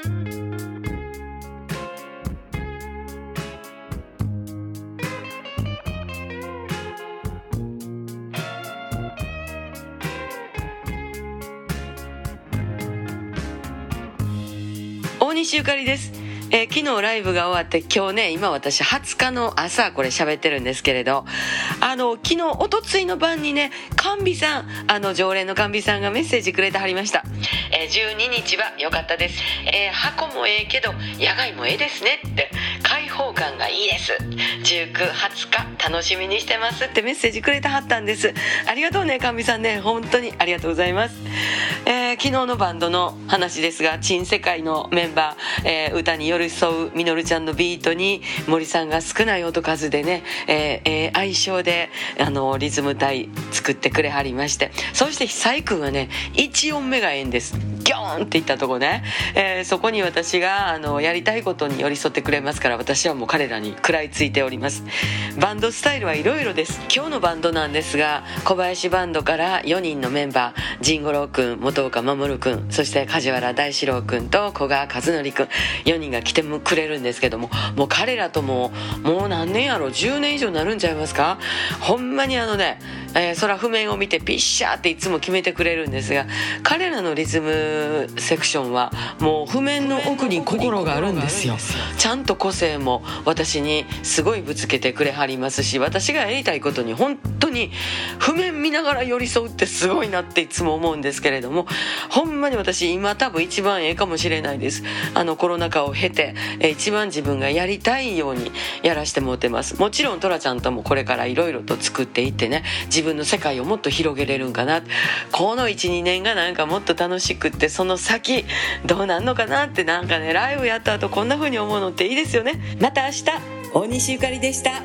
大西ゆかりです。えー、昨日ライブが終わって今日ね今私20日の朝これ喋ってるんですけれどあの昨日おとついの晩にね甘美さんあの常連の甘美さんがメッセージくれてはりました、え、12日は良かったです、えー、箱もええけど野外もええですね。って。開放感がいいです。1920日楽しみにしてます。ってメッセージくれてはったんです。ありがとうねかみさんね。本当にありがとうございます、え、昨日のバンドの話ですが珍世界のメンバー、えー、歌に寄り添うみのるちゃんのビートに森さんが少ない音数でね、えーえー、相性であのリズム隊作ってくれはりまして。そして久井君はね1音目がええんです。ギョーンっていったとこね、えー、そこに私があのやりたいことに寄り添ってくれますから私はもう彼らに食らいついております。バンドスタイルはいろいろです。今日のバンドなんですが小林バンドから4人のメンバー神五郎君本岡守君そして梶原大志郎君と古賀和則君4人が来てくれるんですけどももう彼らとももう何年やろ？10年以上になるんちゃいますか？ほんまにあのねえー、空譜面を見てピッシャーっていつも決めてくれるんですが彼らのリズムセクションはもう譜面の奥に心があるんですよ。ちゃんと個性も私にすごいぶつけてくれはりますし私がやりたいことに本当に譜面見ながら寄り添うってすごいなっていつも思うんですけれどもほんまに私今多分一番ええかもしれないです。あのコロナ禍を経て、えー、一番自分がやりたいようにやらしてもうてます。もちろんトラちゃんともこれからいろいろと作っていってね自分の世界をもっと広げれるんかな。この12年がなんかもっと楽しくってその先どうなんのかなってなんかねライブやった後こんな風に思うのっていいですよね。また明日大西ゆかりでした。